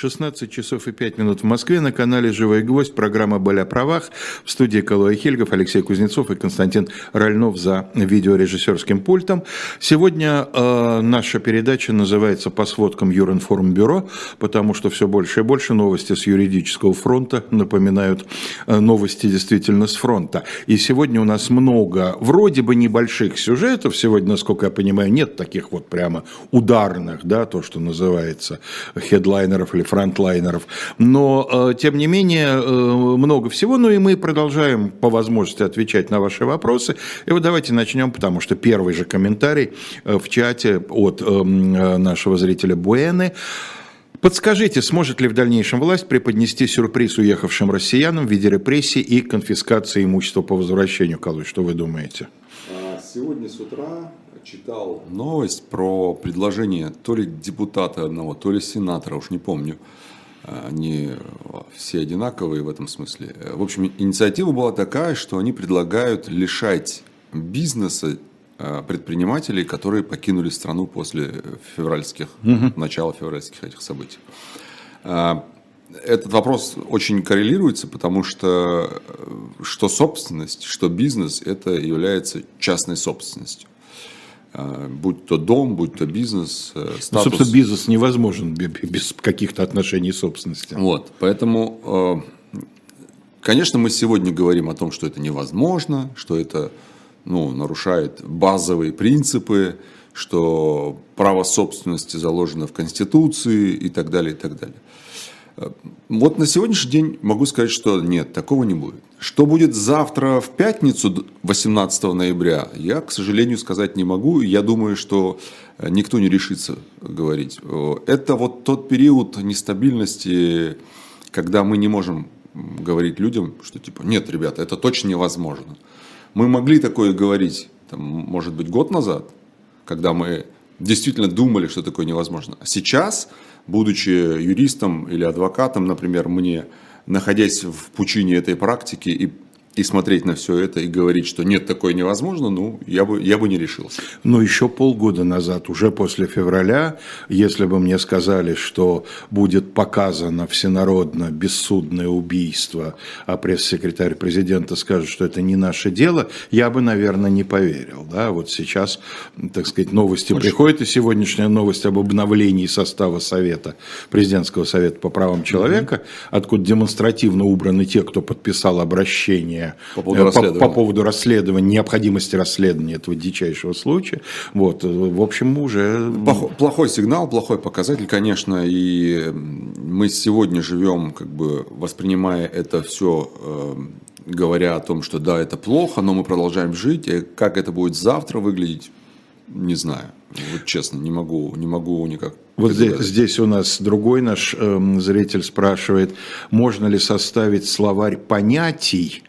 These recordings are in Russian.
16 часов и 5 минут в Москве на канале «Живой гвоздь». Программа «Боль о правах». В студии Калуя Хельгов, Алексей Кузнецов и Константин Ральнов за видеорежиссерским пультом. Сегодня э, наша передача называется «По сводкам Юринформбюро», потому что все больше и больше новости с юридического фронта напоминают э, новости действительно с фронта. И сегодня у нас много вроде бы небольших сюжетов. Сегодня, насколько я понимаю, нет таких вот прямо ударных, да, то, что называется хедлайнеров или фронтлайнеров. Но, э, тем не менее, э, много всего. Ну и мы продолжаем по возможности отвечать на ваши вопросы. И вот давайте начнем, потому что первый же комментарий э, в чате от нашего зрителя Буэны. Подскажите, сможет ли в дальнейшем власть преподнести сюрприз уехавшим россиянам в виде репрессий и конфискации имущества по возвращению? Калуй, что вы думаете? А, сегодня с утра читал новость про предложение то ли депутата одного, то ли сенатора, уж не помню. Они все одинаковые в этом смысле. В общем, инициатива была такая, что они предлагают лишать бизнеса э, предпринимателей, которые покинули страну после февральских, угу. начала февральских этих событий. Э, этот вопрос очень коррелируется, потому что э, что собственность, что бизнес, это является частной собственностью. А, будь то дом, будь то бизнес, э, ну, статус. Ну, собственно, бизнес невозможен без каких-то отношений собственности. Вот, поэтому, э, конечно, мы сегодня говорим о том, что это невозможно, что это ну, нарушает базовые принципы, что право собственности заложено в Конституции и так далее, и так далее. Вот на сегодняшний день могу сказать, что нет, такого не будет. Что будет завтра в пятницу, 18 ноября, я, к сожалению, сказать не могу. Я думаю, что э, никто не решится говорить. Это вот тот период нестабильности, когда мы не можем говорить людям, что типа, нет, ребята, это точно невозможно. Мы могли такое говорить, там, может быть, год назад, когда мы действительно думали, что такое невозможно. А сейчас будучи юристом или адвокатом, например, мне, находясь в пучине этой практики и и смотреть на все это и говорить, что нет, такое невозможно, ну, я бы, я бы не решился. Но еще полгода назад, уже после февраля, если бы мне сказали, что будет показано всенародно бессудное убийство, а пресс-секретарь президента скажет, что это не наше дело, я бы, наверное, не поверил. Да? Вот сейчас, так сказать, новости Очень... приходят, и сегодняшняя новость об обновлении состава Совета, президентского совета по правам человека, mm откуда демонстративно убраны те, кто подписал обращение мнение по поводу, э, по, по поводу расследования, необходимости расследования этого дичайшего случая. Вот, э, в общем, уже... Плохой, плохой сигнал, плохой показатель, конечно, и мы сегодня живем, как бы воспринимая это все, э, говоря о том, что да, это плохо, но мы продолжаем жить, и как это будет завтра выглядеть, не знаю. Вот честно, не могу, не могу никак. Вот здесь, здесь у нас другой наш э, зритель спрашивает, можно ли составить словарь понятий,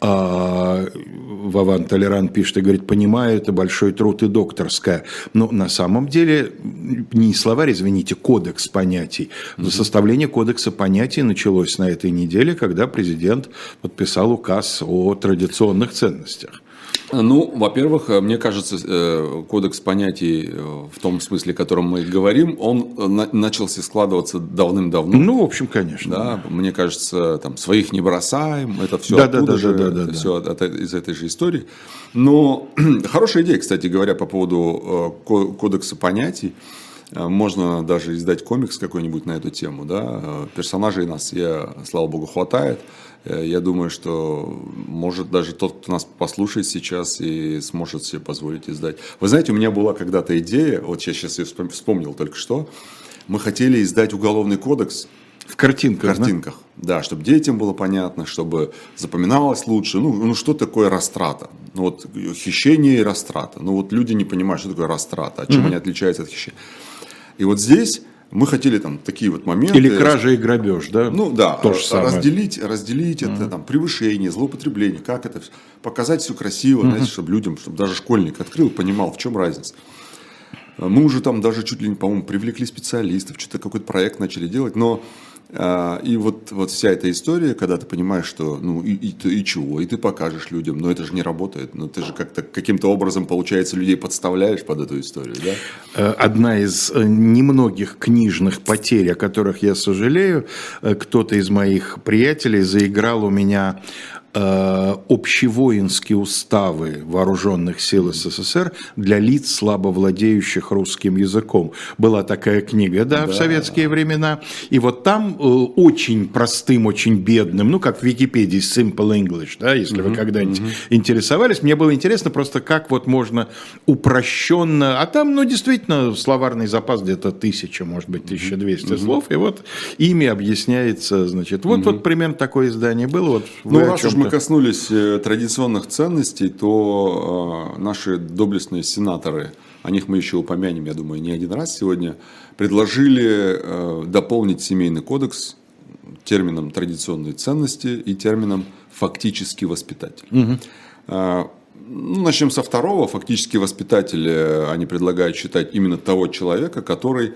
а Вован Толеран пишет и говорит, понимаю, это большой труд и докторская. Но на самом деле не словарь, извините, кодекс понятий. Но составление кодекса понятий началось на этой неделе, когда президент подписал указ о традиционных ценностях. Ну, во-первых, мне кажется, э, кодекс понятий э, в том смысле, о котором мы говорим, он э, начался складываться давным-давно. Ну, в общем, конечно. Да, мне кажется, там своих не бросаем, это все да, оттуда да, же, да, да, это да, все От, из этой же истории. Но хорошая идея, кстати говоря, по поводу кодекса понятий. Можно даже издать комикс какой-нибудь на эту тему. Да? Персонажей нас, я, слава богу, хватает. Э, я думаю, что может даже тот, кто нас послушает сейчас и сможет себе позволить издать. Вы знаете, у меня была когда-то идея, вот я сейчас ее вспомнил только что, мы хотели издать уголовный кодекс в картинках. В картинках, да? да, чтобы детям было понятно, чтобы запоминалось лучше. Ну, ну что такое растрата? Ну вот хищение и растрата. Ну вот люди не понимают, что такое растрата, от чем mm-hmm. они отличаются от хищения. И вот здесь мы хотели там такие вот моменты. Или кража и грабеж, да? Ну да, То же самое. разделить, разделить mm-hmm. это там превышение, злоупотребление, как это показать все красиво, mm-hmm. знаете, чтобы людям, чтобы даже школьник открыл, понимал, в чем разница. Мы уже там даже чуть ли не, по-моему, привлекли специалистов, что-то какой-то проект начали делать, но и вот, вот вся эта история, когда ты понимаешь, что ну и, и, и чего, и ты покажешь людям, но это же не работает, но ты же как-то каким-то образом, получается, людей подставляешь под эту историю, да? Э, одна из э, немногих книжных потерь, о которых я сожалею, э, кто-то из моих приятелей заиграл у меня общевоинские уставы вооруженных сил СССР для лиц, слабо владеющих русским языком. Была такая книга, да, да. в советские времена. И вот там э, очень простым, очень бедным, ну, как в Википедии, Simple English, да, если угу, вы когда-нибудь угу. интересовались. Мне было интересно просто, как вот можно упрощенно, а там, ну, действительно, словарный запас где-то тысяча, может быть, 1200 угу. слов, и вот ими объясняется, значит, вот, угу. вот примерно такое издание было. Вот ну, раз уж мы коснулись э, традиционных ценностей, то э, наши доблестные сенаторы, о них мы еще упомянем, я думаю, не один раз сегодня, предложили э, дополнить семейный кодекс термином традиционные ценности и термином фактический воспитатель. Угу. Ну, начнем со второго. Фактически воспитатель, они предлагают считать именно того человека, который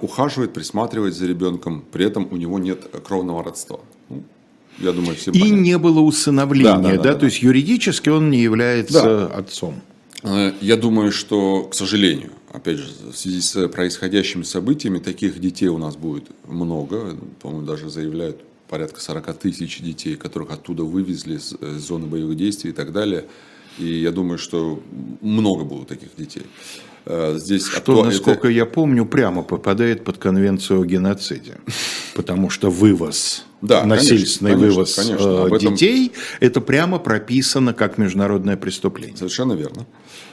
ухаживает, присматривает за ребенком, при этом у него нет кровного родства. Ну, я думаю, все И понятно. не было усыновления, да, да, да, да, то есть юридически он не является отцом. Э, я думаю, что, к сожалению, опять же, в связи с происходящими событиями, таких детей у нас будет много. По-моему, даже заявляют порядка 40 тысяч детей, которых оттуда вывезли с зоны боевых действий и так далее. И я думаю, что много будет таких детей. Э, здесь что, насколько это... я помню, прямо попадает под конвенцию о геноциде. Потому что вывоз да, насильственный конечно, вывоз конечно, э, этом... детей, это прямо прописано как международное преступление. Совершенно верно.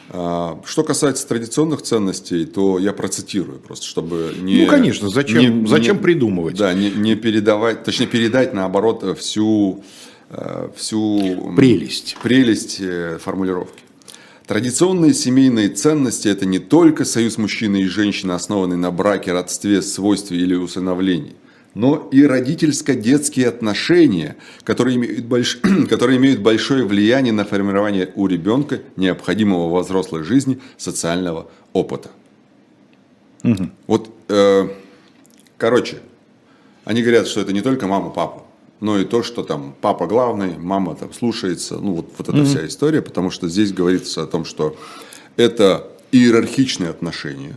А, что касается традиционных ценностей, то я процитирую просто, чтобы не... Ну, конечно, зачем, не, зачем не, придумывать? Да, не, не передавать, точнее передать, наоборот, всю, э, всю... Прелесть. Прелесть э, формулировки. Традиционные семейные ценности – это не только союз мужчины и женщины, основанный на браке, родстве, свойстве или усыновлении но и родительско-детские отношения, которые имеют, больш... которые имеют большое влияние на формирование у ребенка необходимого во взрослой жизни социального опыта. Угу. Вот, э, короче, они говорят, что это не только мама, папа, но и то, что там папа главный, мама там слушается, ну вот, вот эта угу. вся история, потому что здесь говорится о том, что это иерархичные отношения,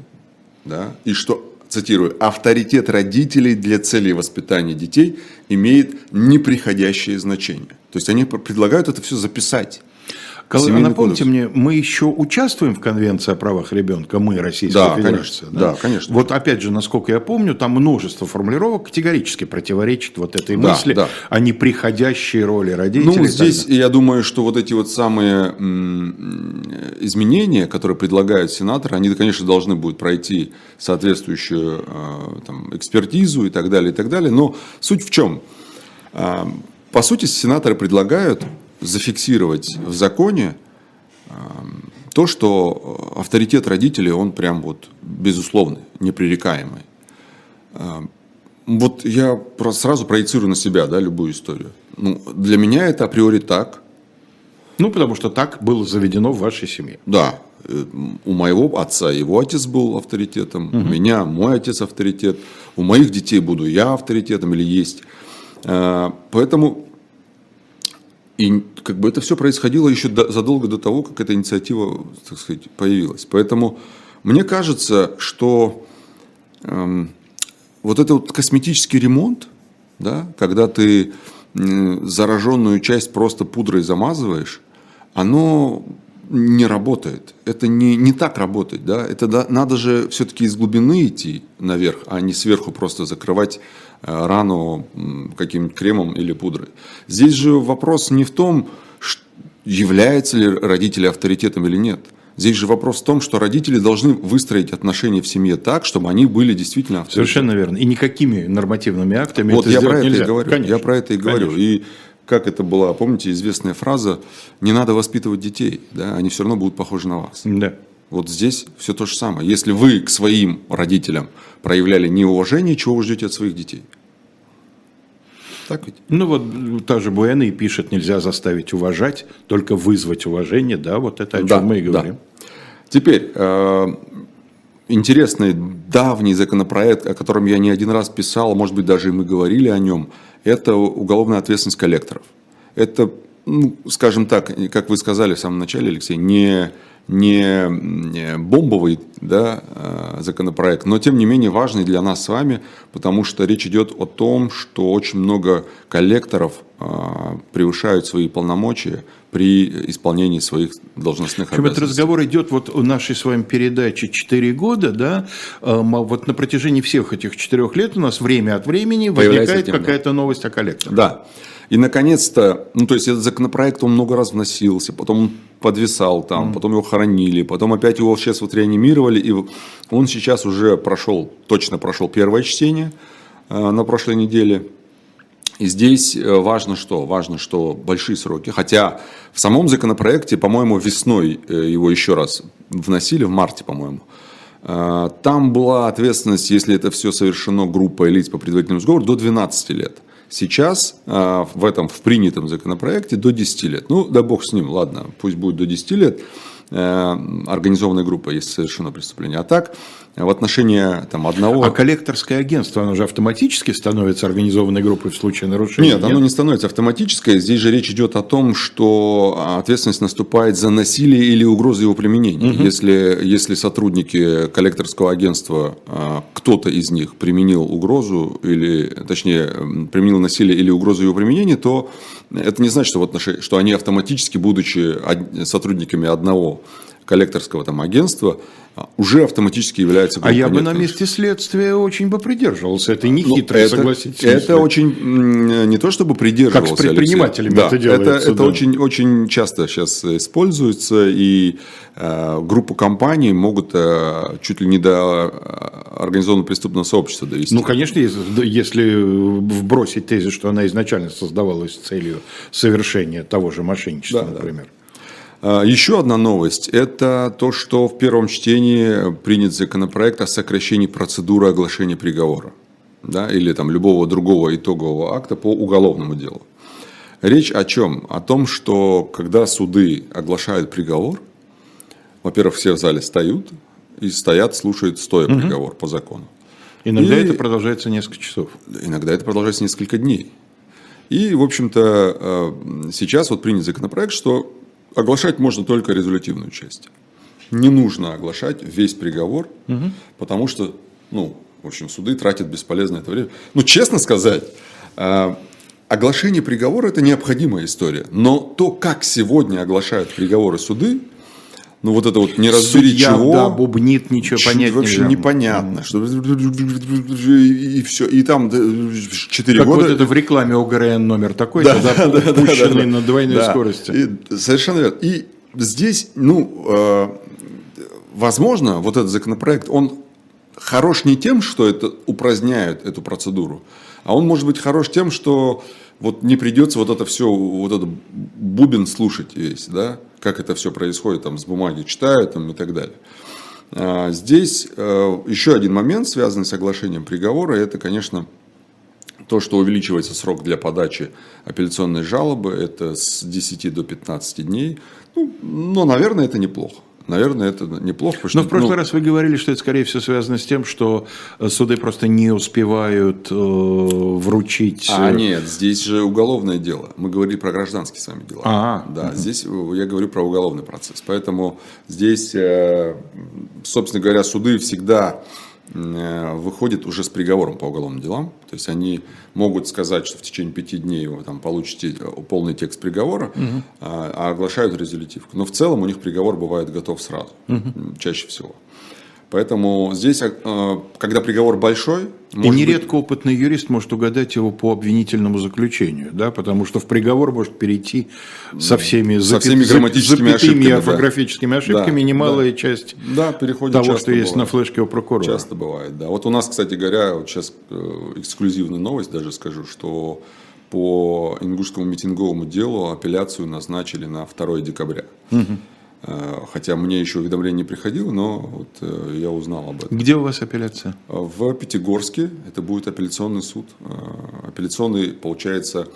да, и что цитирую, авторитет родителей для целей воспитания детей имеет неприходящее значение. То есть они предлагают это все записать. Кол... Напомните кодекс. мне, мы еще участвуем в Конвенции о правах ребенка, мы, Российская да, Федерация. Конечно, да? да, конечно. Вот опять же, насколько я помню, там множество формулировок категорически противоречит вот этой да, мысли да. о неприходящей роли родителей. Ну, здесь я думаю, что вот эти вот самые изменения, которые предлагают сенаторы, они, конечно, должны будут пройти соответствующую а, там, экспертизу и так далее, и так далее. Но суть в чем? А, по сути, сенаторы предлагают зафиксировать в законе эм, то, что авторитет родителей, он прям вот безусловный, непререкаемый. Эм, вот я сразу проецирую на себя, да, любую историю. Ну, для меня это априори так. Ну, потому что так было заведено в вашей семье. Да. Э, у моего отца его отец был авторитетом, угу. у меня мой отец авторитет, у моих детей буду я авторитетом или есть. Э, поэтому и как бы это все происходило еще до, задолго до того, как эта инициатива, так сказать, появилась. Поэтому мне кажется, что эм, вот этот вот косметический ремонт, да, когда ты э, зараженную часть просто пудрой замазываешь, оно не работает. Это не, не так работает. Да? Это да, надо же все-таки из глубины идти наверх, а не сверху просто закрывать рану каким-нибудь кремом или пудрой. Здесь же вопрос не в том, является ли родитель авторитетом или нет. Здесь же вопрос в том, что родители должны выстроить отношения в семье так, чтобы они были действительно авторитетом. Совершенно верно. И никакими нормативными актами вот это я про это нельзя. и говорю. Конечно. Я про это и говорю. Конечно. И как это была, помните, известная фраза, не надо воспитывать детей, да, они все равно будут похожи на вас. Да. Вот здесь все то же самое. Если вы к своим родителям проявляли неуважение, чего вы ждете от своих детей? Так ведь? Ну вот та же Буэна и пишет, нельзя заставить уважать, только вызвать уважение, да, вот это о чем да, мы и говорим. Да. Теперь, э, интересный давний законопроект, о котором я не один раз писал, может быть, даже и мы говорили о нем, это уголовная ответственность коллекторов. Это, ну, скажем так, как вы сказали в самом начале, Алексей, не не бомбовый да, э, законопроект, но тем не менее важный для нас с вами, потому что речь идет о том, что очень много коллекторов э, превышают свои полномочия при исполнении своих должностных Причем обязанностей. Этот разговор идет вот у нашей с вами передачи 4 года, да, э, вот на протяжении всех этих 4 лет у нас время от времени возникает какая-то новость о коллекторах. Да. И, наконец-то, ну, то есть, этот законопроект, он много раз вносился, потом он подвисал там, mm. потом его хоронили, потом опять его сейчас вот реанимировали, и он сейчас уже прошел, точно прошел первое чтение э, на прошлой неделе. И здесь э, важно что? Важно, что большие сроки. Хотя в самом законопроекте, по-моему, весной э, его еще раз вносили, в марте, по-моему. Э, там была ответственность, если это все совершено группой лиц по предварительному сговору, до 12 лет. Сейчас э, в этом, в принятом законопроекте до 10 лет. Ну, да бог с ним, ладно, пусть будет до 10 лет. Э, организованная группа, если совершено преступление. А так, в отношении там, одного... А коллекторское агентство, оно же автоматически становится организованной группой в случае нарушения? Нет, Нет, оно не становится автоматической. Здесь же речь идет о том, что ответственность наступает за насилие или угрозу его применения. Угу. Если, если сотрудники коллекторского агентства, а, кто-то из них применил угрозу, или, точнее, применил насилие или угрозу его применения, то это не значит, что, в отношении, что они автоматически, будучи сотрудниками одного коллекторского там, агентства, а, уже автоматически является А я бы на месте следствия очень бы придерживался нехитрой, ну, согласитесь. Это очень, не то чтобы придерживался. Как с предпринимателями да, это делается. Это, да. это очень, очень часто сейчас используется, и э, группу компаний могут э, чуть ли не до э, организованного преступного сообщества довести. Ну, конечно, если, если вбросить тезис, что она изначально создавалась с целью совершения того же мошенничества, да, например. Да. А, еще одна новость – это то, что в первом чтении принят законопроект о сокращении процедуры оглашения приговора да, или там, любого другого итогового акта по уголовному делу. Речь о чем? О том, что когда суды оглашают приговор, во-первых, все в зале встают и стоят, слушают стоя угу. приговор по закону. Иногда и это продолжается несколько часов. Иногда это продолжается несколько дней. И, в общем-то, э, сейчас вот принят законопроект, что оглашать можно только резолютивную часть. Не нужно оглашать весь приговор, угу. потому что, ну, в общем, суды тратят бесполезное это время. Ну, честно сказать, э, оглашение приговора – это необходимая история. Но то, как сегодня оглашают приговоры суды, ну вот это вот не разбери Судья, чего. Да, бубнит, ничего понять Вообще нельзя. непонятно. Что, и, все. И там 4 как года. вот это в рекламе ОГРН номер такой, да, да, да, пущенный да, да, на двойной да. скорости. И, совершенно верно. И здесь, ну, э, возможно, вот этот законопроект, он хорош не тем, что это упраздняет эту процедуру, а он может быть хорош тем, что вот не придется вот это все, вот этот бубен слушать весь, да, как это все происходит, там, с бумаги читают там, и так далее. А, здесь э, еще один момент, связанный с оглашением приговора, это, конечно, то, что увеличивается срок для подачи апелляционной жалобы, это с 10 до 15 дней. Ну, но, наверное, это неплохо наверное, это неплохо. Но в прошлый ну, раз вы говорили, что это, скорее всего, связано с тем, что э, суды просто не успевают э, вручить... А, э, нет, здесь же уголовное дело. Мы говорили про гражданские с вами дела. А, да, здесь я говорю про уголовный процесс. Поэтому здесь, э, собственно говоря, суды всегда Э, выходит уже с приговором по уголовным делам. То есть они могут сказать, что в течение пяти дней вы там, получите э, полный текст приговора, угу. а оглашают резолютивку. Но в целом у них приговор бывает готов сразу, угу. чаще всего. Поэтому здесь, э, когда приговор большой... И нередко быть... опытный юрист может угадать его по обвинительному заключению, да, потому что в приговор может перейти со всеми, со всеми грамматическими ошибками, и орфографическими да. ошибками, да, немалая да. часть да, переходит того, что бывает. есть на флешке у прокурора. Часто бывает, да. Вот у нас, кстати говоря, вот сейчас э, эксклюзивная новость даже скажу, что по ингушскому митинговому делу апелляцию назначили на 2 декабря. Угу. Э, хотя мне еще уведомление не приходило, но вот э, я узнал об этом. Где у вас апелляция? В Пятигорске. Это будет апелляционный суд. Э, апелляционный, получается,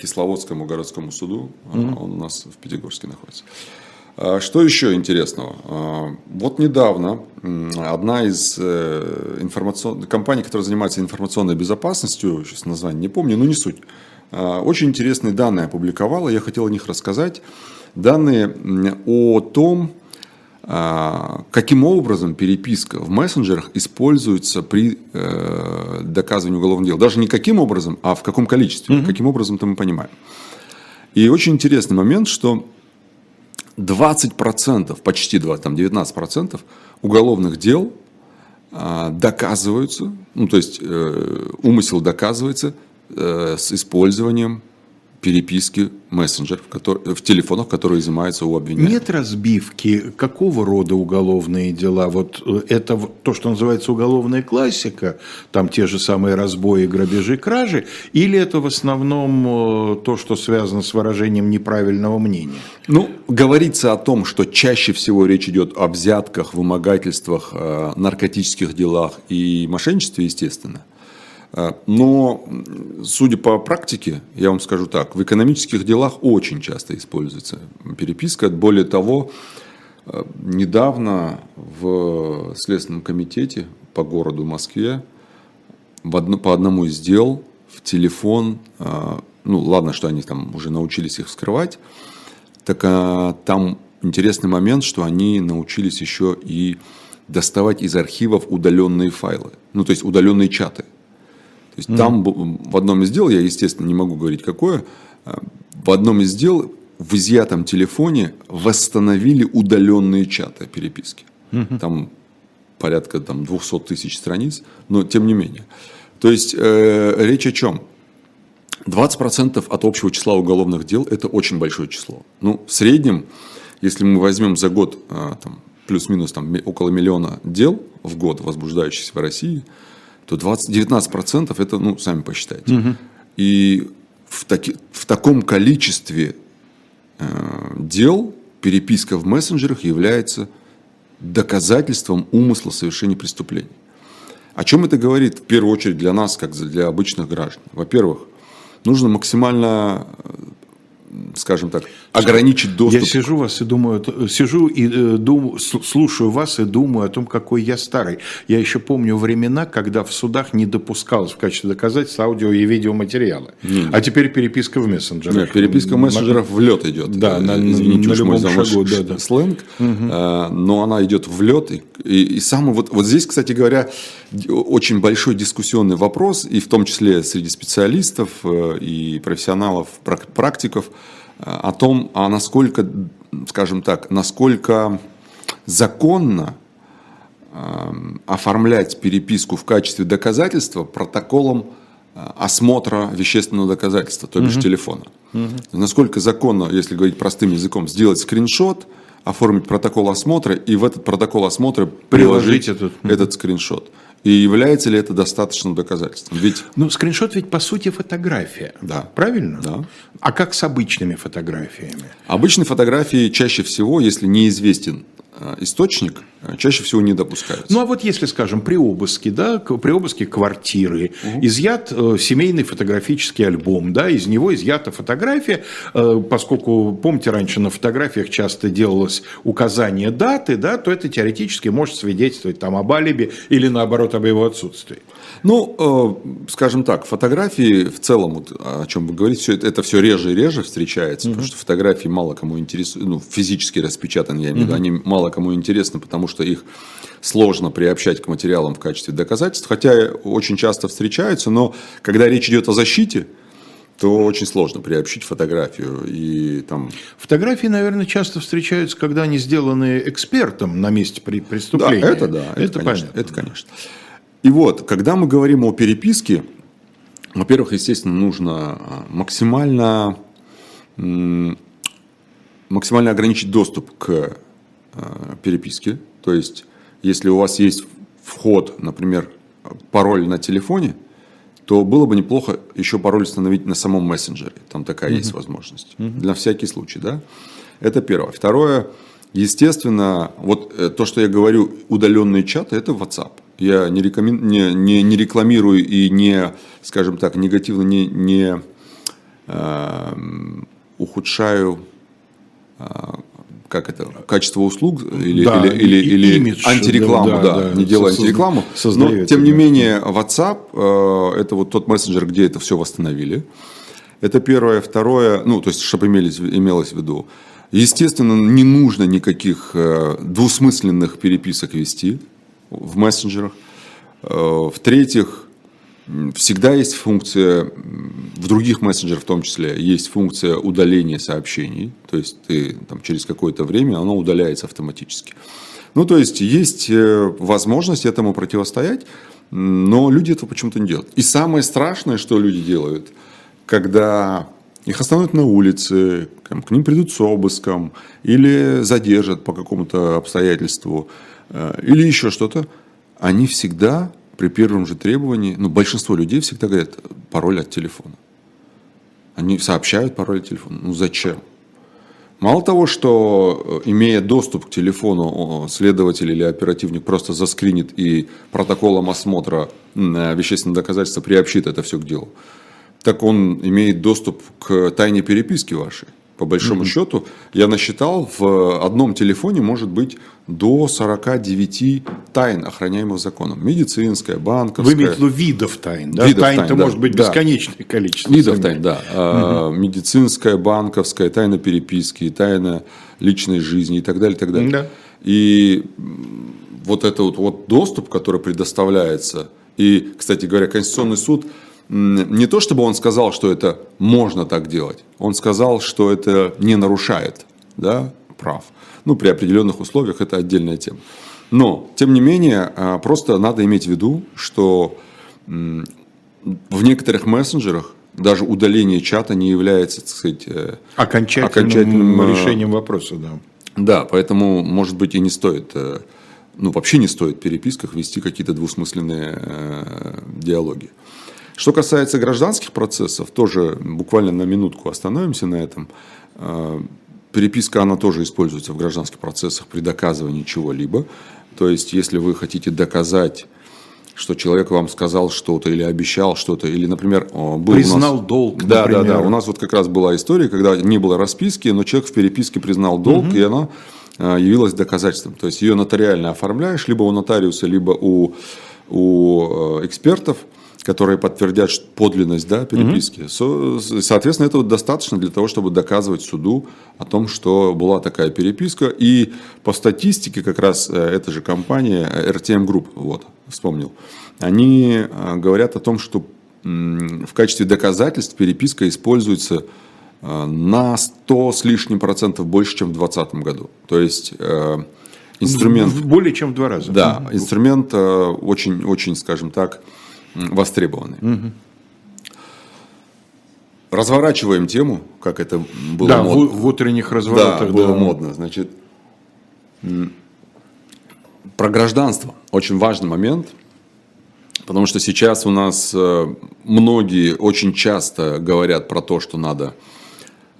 Кисловодскому городскому суду. Mm-hmm. Он у нас в Пятигорске находится. Что еще интересного? Вот недавно одна из информацион- компаний, которая занимается информационной безопасностью, сейчас название не помню, но не суть, очень интересные данные опубликовала, я хотел о них рассказать. Данные о том, а, каким образом переписка в мессенджерах используется при э, доказывании уголовных дел. Даже не каким образом, а в каком количестве. Каким образом-то мы понимаем. И очень интересный момент, что 20%, почти 20, там 19% уголовных дел а, доказываются, ну то есть э, умысел доказывается э, с использованием переписки мессенджеров, которые, в телефонах, которые изымаются у обвиняемых. Нет разбивки, какого рода уголовные дела? Вот э, это то, что называется уголовная классика, там те же самые разбои, грабежи, кражи, или это в основном э, то, что связано с выражением неправильного мнения? Ну, говорится о том, что чаще всего речь идет о взятках, вымогательствах, э, наркотических делах и мошенничестве, естественно. Э, Но, судя по практике, я вам скажу так, в экономических делах очень часто используется переписка. Более того, э, недавно в Следственном комитете по городу Москве по одному из дел в телефон, э, ну ладно, что они там уже научились их вскрывать, так а, там интересный момент, что они научились еще и доставать из архивов удаленные файлы, ну то есть удаленные чаты. То есть там бу- в одном из дел, я естественно не могу говорить какое, а, в одном из дел в изъятом телефоне восстановили удаленные чаты переписки. Там порядка там, 200 тысяч страниц, но тем не менее. То есть э, речь о чем? 20% от общего числа уголовных дел – это очень большое число. Ну, в среднем, если мы возьмем за год а, там, плюс-минус там, около миллиона дел в год, возбуждающихся в России, то 20, 19% это, ну, сами посчитайте. И в, таки- в таком количестве э, дел переписка в мессенджерах является доказательством умысла совершения преступлений. О чем это говорит в первую очередь для нас, как для обычных граждан? Во-первых, нужно максимально, э, скажем так, ограничить доступ. Я сижу вас и думаю, сижу и э, думаю, слушаю вас и думаю о том, какой я старый. Я еще помню времена, когда в судах не допускалось в качестве доказательства аудио и видеоматериалы. А теперь переписка в мессенджерах. Нет, переписка мессенджеров в лед идет. Да, Э, на- Извините на любом шагу, да, да. сленг, Э, но она идет в лед. И, и, и самый вот, вот здесь, кстати говоря, очень большой дискуссионный вопрос, и в том числе среди специалистов э, и профессионалов, прак- практиков, о том, а насколько, скажем так, насколько законно эм, оформлять переписку в качестве доказательства протоколом э, осмотра вещественного доказательства, то бишь телефона. Насколько законно, если говорить простым языком, сделать скриншот, оформить протокол осмотра и в этот протокол осмотра Приложить приложить этот. этот скриншот. И является ли это достаточным доказательством? Ведь Ну, скриншот ведь по сути фотография. Да. Правильно? Да. А как с обычными фотографиями? обычные фотографии чаще всего, если неизвестен источник, э, чаще всего не допускаются. Ну а вот если, скажем, при обыске, да, при обыске квартиры изъят э, семейный фотографический альбом, да, из него изъята фотография, э, поскольку, помните, раньше на фотографиях часто делалось указание даты, да, то это теоретически может свидетельствовать там об алиби или наоборот об его отсутствии. Ну, э, скажем так, фотографии в целом, вот, о чем вы говорите, все это, это все реже и реже встречается, потому что фотографии мало кому интересуют, ну, физически распечатаны, я имею в виду, они мало кому интересны, потому что их сложно приобщать к материалам в качестве доказательств, хотя очень часто встречаются, но когда речь идет о защите, то очень сложно приобщить фотографию и там Фотографии, наверное, часто встречаются, когда они сделаны экспертом на месте при- преступления. Да, это да, это, конечно, понятно. это конечно. И вот, когда мы говорим о переписке, во-первых, естественно, нужно а, максимально, максимально ограничить доступ к а, переписке. То есть, если у вас есть вход, например, пароль на телефоне, то было бы неплохо еще пароль установить на самом мессенджере. Там такая есть возможность. Для всякий случай, да? Это первое. Второе, естественно, вот э, то, что я говорю, удаленные чаты, это WhatsApp. Я не, рекомен... не, не, не рекламирую и не, скажем так, негативно не, не эм, ухудшаю э, как это, качество услуг или, Да, или, или, и- или имидж, антирекламу, да, да, да, не делая созда- антирекламу. Но, создаете, тем не да. менее, WhatsApp э, это вот тот мессенджер, где это все восстановили. Это первое. Второе, ну, то есть, чтобы имелись, имелось в виду. Естественно, не нужно никаких э, двусмысленных переписок вести в мессенджерах. Э, В-третьих, всегда есть функция, в других мессенджерах в том числе, есть функция удаления сообщений. То есть, ты там, через какое-то время оно удаляется автоматически. Ну, то есть, есть э, возможность этому противостоять, но люди этого почему-то не делают. И самое страшное, что люди делают, когда их остановят на улице, к ним придут с обыском, или задержат по какому-то обстоятельству, э, или еще что-то, они всегда при первом же требовании, ну, большинство людей всегда говорят пароль от телефона. Они сообщают пароль от телефона. Ну, зачем? Мало того, что э, имея доступ к телефону, следователь или оперативник просто заскринит и протоколом осмотра э, вещественного доказательства приобщит это все к делу, так он имеет доступ к тайне переписки вашей. По большому счету, я насчитал, в одном телефоне может быть до 49 тайн, охраняемых законом. Медицинская, банковская. Вы имеете в виду видов тайн, да? Видов Тайн-то тайн, да. может быть Да. бесконечное количество. Видов тайн, да. А, Медицинская, банковская, тайна переписки, тайна личной жизни и так далее, и так далее. Да. И вот этот вот, вот доступ, который предоставляется, и, кстати говоря, Конституционный суд не то чтобы он сказал, что это можно так делать, он сказал, что это не нарушает да, прав. Ну, при определенных условиях это отдельная тема. Но, тем не менее, а, просто надо иметь в виду, что в некоторых мессенджерах даже удаление чата не является, так сказать, э, Окончательным, Окончательным, э, решением вопроса, да. да, поэтому, может быть, и не стоит, э, ну, вообще не стоит в переписках вести какие-то двусмысленные диалоги. Что касается гражданских процессов, тоже буквально на минутку остановимся на этом. Э, Переписка, она тоже используется в гражданских процессах при доказывании чего-либо. То есть, если вы хотите доказать, что человек вам сказал что-то или обещал что-то, или, например, был у нас- Признал долг, Да, да, например. да. У нас вот как раз была история, когда не было расписки, но человек в переписке признал долг, и она э, явилась доказательством. То есть ее нотариально оформляешь, либо у нотариуса, либо у, у э, экспертов, которые подтвердят подлинность да, переписки. Со- соответственно, этого достаточно для того, чтобы доказывать суду о том, что была такая переписка. И по статистике как раз э, эта же компания, э, RTM Group, вот, вспомнил, они э, говорят о том, что в качестве доказательств переписка используется на 100 с лишним процентов больше, чем в 2020 году. То есть инструмент... Более чем в два раза. Да, инструмент очень, очень, скажем так, м, востребованный. Разворачиваем тему, как это было Да, модно. в, в утренних Да, разворотах. было да. модно. Значит, про гражданство. Очень важный момент. Потому что сейчас у нас э, многие очень часто говорят про то, что надо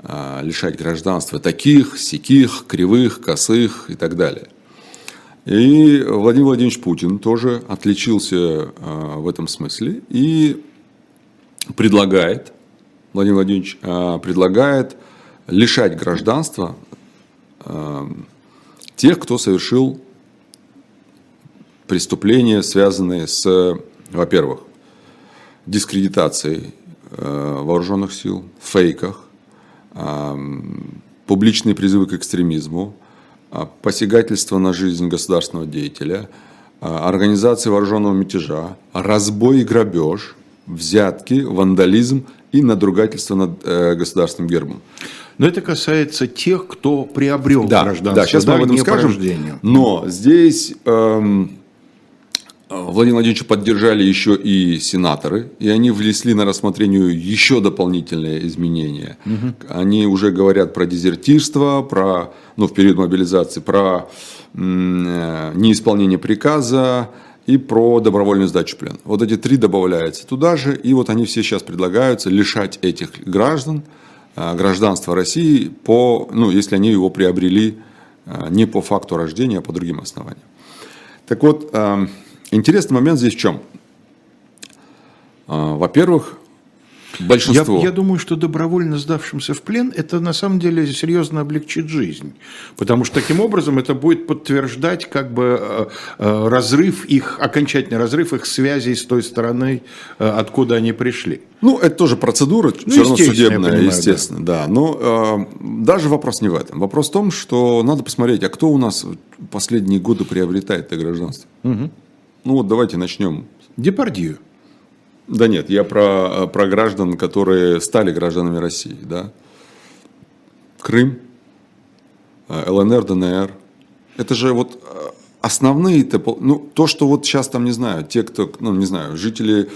э, лишать гражданства таких, сяких, кривых, косых и так далее. И Владимир Владимирович Путин тоже отличился э, в этом смысле и предлагает, Владимир Владимирович э, предлагает лишать гражданства э, тех, кто совершил преступления, связанные с, во-первых, дискредитацией вооруженных сил, фейках, публичные призывы к экстремизму, посягательство на жизнь государственного деятеля, э, организация вооруженного мятежа, разбой и грабеж, взятки, вандализм и надругательство над э, государственным гербом. Но это касается тех, кто приобрел Да, гражданство. да, сейчас мы об этом скажем. Но здесь эм, Владимир Владимировича поддержали еще и сенаторы, и они внесли на рассмотрение еще дополнительные изменения. Они уже говорят про дезертирство, про, ну, в период мобилизации, про м, э, неисполнение приказа и про добровольную сдачу плен. Вот эти три добавляются туда же, и вот они все сейчас предлагаются лишать этих граждан э, гражданства России, по, ну, если они его приобрели э, не по факту рождения, а по другим основаниям. Так вот, э, интересный момент здесь в чем? Э, Во-первых, Большинство. Я, я думаю, что добровольно сдавшимся в плен это на самом деле серьезно облегчит жизнь. Потому что таким образом это будет подтверждать как бы э, э, разрыв их, окончательный разрыв их связей с той стороной, э, откуда они пришли. Ну, это тоже процедура, ну, все равно судебная, понимаю, естественно, да. да. Но э, даже вопрос не в этом. Вопрос в том, что надо посмотреть, а кто у нас последние годы приобретает это гражданство. Угу. Ну вот давайте начнем. Депардью. Да нет, я про, про граждан, которые стали гражданами России, да. Крым, э, ЛНР, ДНР. Это же вот э, основные, ну, то, что вот сейчас там, не знаю, те, кто, ну, не знаю, жители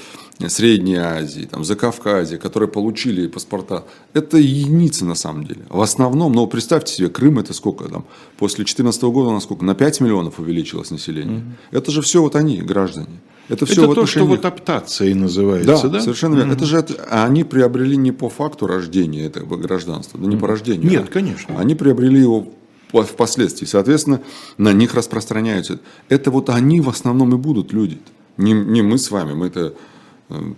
Средней Азии, там, Закавказья, которые получили паспорта, это единицы на самом деле. В основном, но представьте себе, Крым это сколько там, после 2014 года на сколько? На 5 миллионов увеличилось население. Угу. Это же все вот они, граждане. Это все это то, что вот аптацией называется, да? Да, совершенно верно. Mm-hmm. Это же они приобрели не по факту рождения этого гражданства, да не mm-hmm. по рождению. Нет, а конечно. Они приобрели его впоследствии. Соответственно, на них распространяются. Это вот они в основном и будут люди. Не, не мы с вами, мы это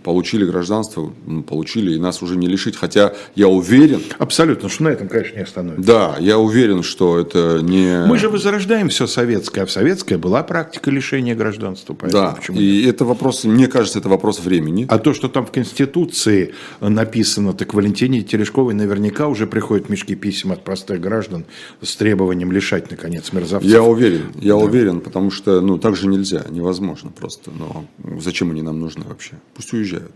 получили гражданство, получили, и нас уже не лишить. Хотя я уверен... Абсолютно, что на этом, конечно, не остановится. Да, я уверен, что это не... Мы же возрождаем все советское, а в советское была практика лишения гражданства. Да, и это вопрос, мне кажется, это вопрос времени. А то, что там в Конституции написано, так Валентине Терешковой наверняка уже приходят мешки писем от простых граждан с требованием лишать, наконец, мерзавцев. Я уверен, я да. уверен, потому что, ну, так же нельзя, невозможно просто. Но зачем они нам нужны вообще? Пусть уезжают.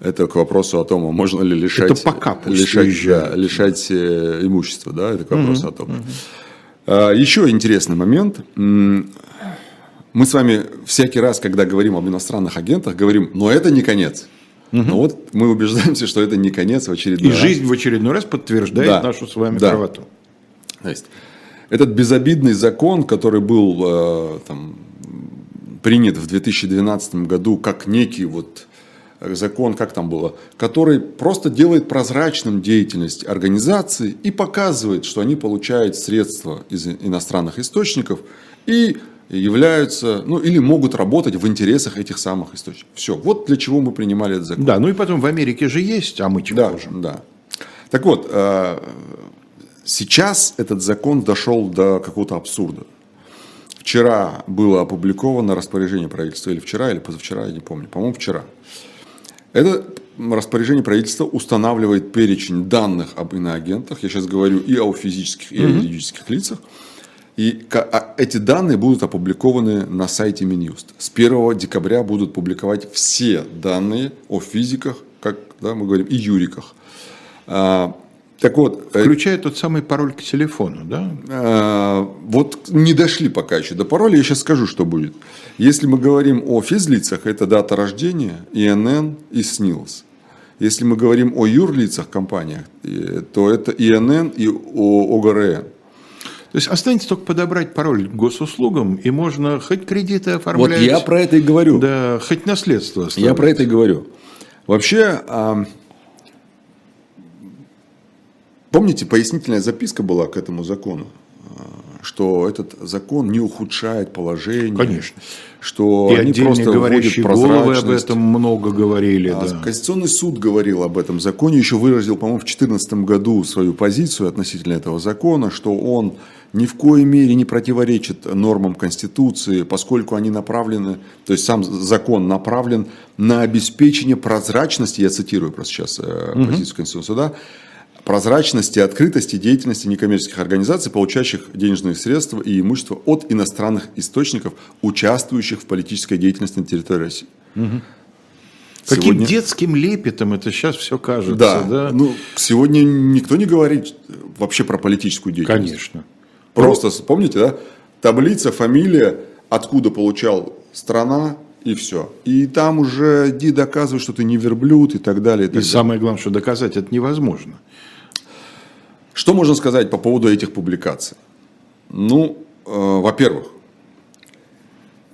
Это к вопросу о том, а можно ли лишать, это пока пусть лишать, уезжают. лишать э, имущества. Да? Это к вопросу угу, о том. Угу. А, еще интересный момент. Мы с вами всякий раз, когда говорим об иностранных агентах, говорим, но это не конец. Угу. Но вот мы убеждаемся, что это не конец в очередной И раз. жизнь в очередной раз подтверждает да. нашу с вами да. правоту. То есть, этот безобидный закон, который был э, там, принят в 2012 году как некий вот закон, как там было, который просто делает прозрачным деятельность организации и показывает, что они получают средства из иностранных источников и являются, ну или могут работать в интересах этих самых источников. Все, вот для чего мы принимали этот закон. Да, ну и потом в Америке же есть, а мы чего да, можем? Да. Так вот, э, сейчас этот закон дошел до какого-то абсурда. Вчера было опубликовано распоряжение правительства, или вчера, или позавчера, я не помню, по-моему, вчера. Это распоряжение правительства устанавливает перечень данных об иноагентах. Я сейчас говорю и о физических, и о юридических лицах. И а, эти данные будут опубликованы на сайте Минюст. С 1 декабря будут публиковать все данные о физиках, как да, мы говорим, и юриках. Так вот, э, включая тот самый пароль к телефону, да? Э, вот не дошли пока еще до пароля, я сейчас скажу, что будет. Если мы говорим о физлицах, это дата рождения, ИНН и СНИЛС. Если мы говорим о юрлицах компаниях, э, то это ИНН и ОГРН. То есть останется только подобрать пароль к госуслугам, и можно хоть кредиты оформлять. Вот я про это и говорю. Да, хоть наследство оставить. Я про это и говорю. Вообще, Помните, пояснительная записка была к этому закону, а, что этот закон не ухудшает положение. Конечно. Что и они просто говорящие головы об этом много говорили. А да. Конституционный суд говорил об этом законе, еще выразил, по-моему, в 2014 году свою позицию относительно этого закона, что он ни в коей мере не противоречит нормам Конституции, поскольку они направлены, то есть сам закон направлен на обеспечение прозрачности, я цитирую просто сейчас угу. позицию Конституционного суда, прозрачности и открытости деятельности некоммерческих организаций, получающих денежные средства и имущество от иностранных источников, участвующих в политической деятельности на территории России. Угу. Каким сегодня... детским лепетом это сейчас все кажется. Да. да? Ну, сегодня никто не говорит вообще про политическую деятельность. Конечно. Просто, ну... помните, да? Таблица, фамилия, откуда получал страна, и все. И там уже иди доказывай, что ты не верблюд и так далее. И, так и далее. самое главное, что доказать это невозможно. Что можно сказать по поводу этих публикаций? Ну, э, во-первых,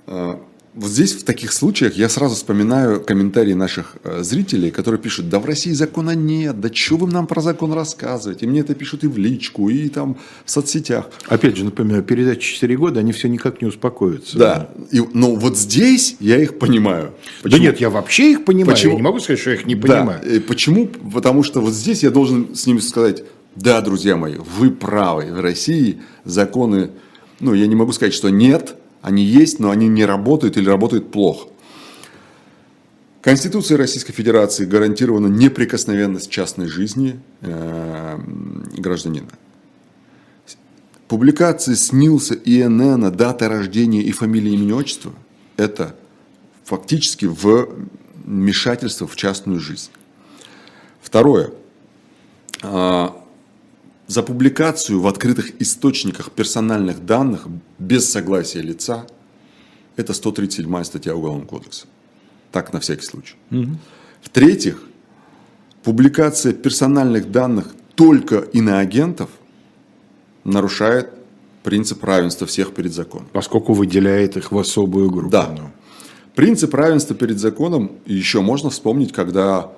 э, вот здесь в таких случаях я сразу вспоминаю комментарии наших э, зрителей, которые пишут, да в России закона нет, да что вы нам про закон рассказываете? И мне это пишут и в личку, и там в соцсетях. Опять же, напоминаю, передача 4 года, они все никак не успокоятся. Да, и, но вот здесь я их понимаю. Почему? Да нет, я вообще их понимаю, Почему? я не могу сказать, что я их не понимаю. Да. Почему? Потому что вот здесь я должен с ними сказать, да, друзья мои, вы правы, в России законы, ну, я не могу сказать, что нет, они есть, но они не работают или работают плохо. Конституцией Российской Федерации гарантирована неприкосновенность частной жизни э, гражданина. Публикации СНИЛСа, ИНН, дата рождения и фамилия, имени, отчества – это фактически вмешательство в частную жизнь. Второе. За публикацию в открытых источниках персональных данных без согласия лица – это 137 статья Уголовного кодекса. Так, на всякий случай. Угу. В-третьих, публикация персональных данных только иноагентов нарушает принцип равенства всех перед законом. Поскольку выделяет их в особую группу. Да. Ну. Принцип равенства перед законом еще можно вспомнить, когда